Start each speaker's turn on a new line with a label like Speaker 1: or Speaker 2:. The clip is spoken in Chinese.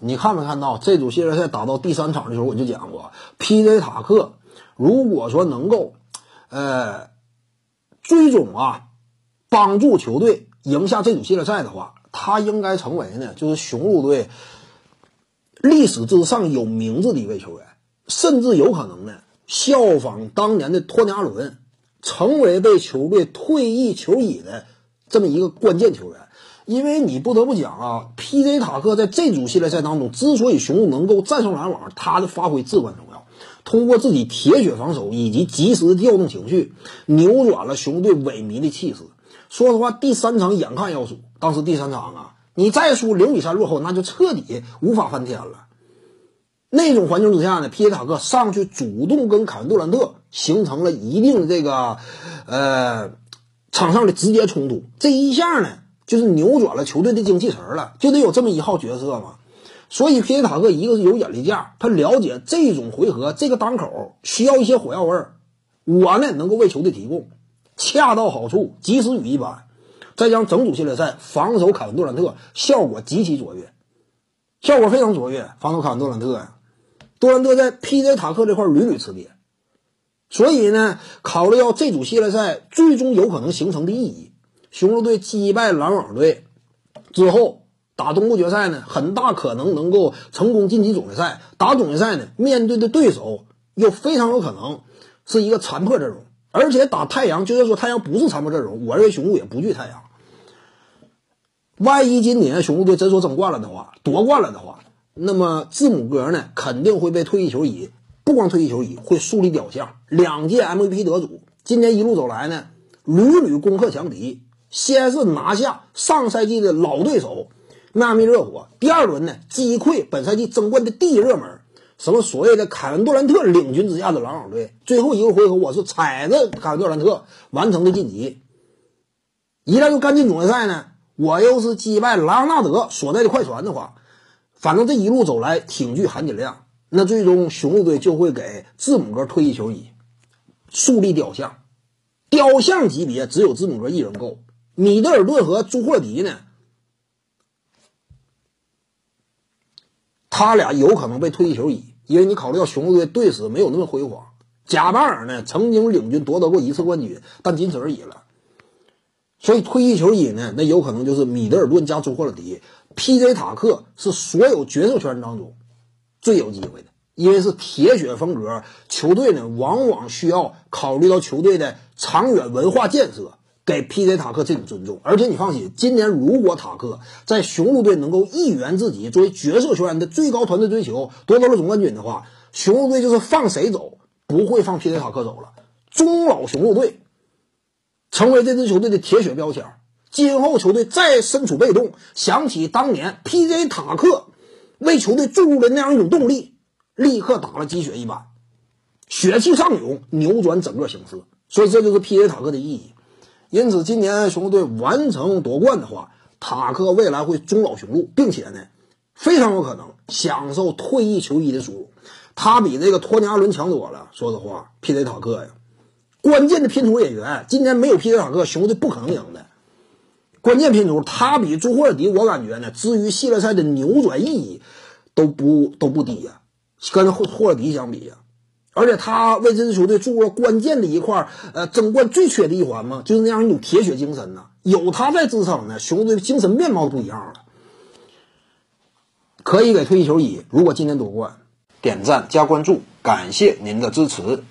Speaker 1: 你看没看到这组系列赛打到第三场的时候，我就讲过，P.J. 塔克如果说能够，呃，最终啊帮助球队赢下这组系列赛的话，他应该成为呢就是雄鹿队历史之上有名字的一位球员，甚至有可能呢效仿当年的托尼阿伦，成为被球队退役球衣的这么一个关键球员。因为你不得不讲啊，P.J. 塔克在这组系列赛当中，之所以雄鹿能够战胜篮网，他的发挥至关重要。通过自己铁血防守以及及时调动情绪，扭转了雄队萎靡的气势。说实话，第三场眼看要输，当时第三场啊，你再输零比三落后，那就彻底无法翻天了。那种环境之下呢，P.J. 塔克上去主动跟凯文杜兰特形成了一定的这个呃场上的直接冲突，这一下呢。就是扭转了球队的精气神了，就得有这么一号角色嘛。所以皮耶塔克一个是有眼力价，他了解这种回合这个档口需要一些火药味儿，我呢能够为球队提供，恰到好处，及时雨一般。再将整组系列赛防守凯文杜兰特效果极其卓越，效果非常卓越。防守凯文杜兰特呀，杜兰特在 P.J. 塔克这块屡屡吃瘪，所以呢，考虑到这组系列赛最终有可能形成的意义。雄鹿队击败篮网队之后，打东部决赛呢，很大可能能够成功晋级总决赛。打总决赛呢，面对的对手又非常有可能是一个残破阵容，而且打太阳，就算说太阳不是残破阵容，我认为雄鹿也不惧太阳。万一今年雄鹿队真说争冠了的话，夺冠了的话，那么字母哥呢，肯定会被退役球衣，不光退役球衣，会树立雕像。两届 MVP 得主，今年一路走来呢，屡屡攻克强敌。先是拿下上赛季的老对手迈阿密热火，第二轮呢击溃本赛季争冠的第一热门，什么所谓的凯文杜兰特领军之下的篮网队，最后一个回合我是踩着凯文杜兰特完成的晋级。一旦又干进总决赛呢，我又是击败莱昂纳德所在的快船的话，反正这一路走来挺具含金量。那最终雄鹿队就会给字母哥退役球衣树立雕像，雕像级别只有字母哥一人够。米德尔顿和朱霍迪呢？他俩有可能被退役球衣，因为你考虑到雄鹿队队史没有那么辉煌。贾巴尔呢，曾经领军夺得过一次冠军，但仅此而已了。所以退役球衣呢，那有可能就是米德尔顿加朱霍迪。P.J. 塔克是所有决胜圈当中最有机会的，因为是铁血风格球队呢，往往需要考虑到球队的长远文化建设。给 P.J. 塔克这种尊重，而且你放心，今年如果塔克在雄鹿队能够一圆自己作为角色球员的最高团队追求，夺得了总冠军的话，雄鹿队就是放谁走，不会放 P.J. 塔克走了。中老雄鹿队成为这支球队的铁血标签，今后球队再身处被动，想起当年 P.J. 塔克为球队注入的那样一种动力，立刻打了鸡血一般，血气上涌，扭转整个形势。所以这就是 P.J. 塔克的意义。因此，今年雄鹿队完成夺冠的话，塔克未来会终老雄鹿，并且呢，非常有可能享受退役球衣的殊荣。他比这个托尼·阿伦强多了。说实话，P.J. 塔克呀，关键的拼图演员，今年没有 P.J. 塔克，雄鹿队不可能赢的。关键拼图，他比朱霍尔迪，我感觉呢，至于系列赛的扭转意义，都不都不低呀，跟霍霍尔迪相比呀。而且他为这支球队注入了关键的一块，呃，争冠最缺的一环嘛，就是那样一种铁血精神呢。有他在支撑呢，雄队精神面貌不一样了。可以给退役球衣，如果今年夺冠，点赞加关注，感谢您的支持。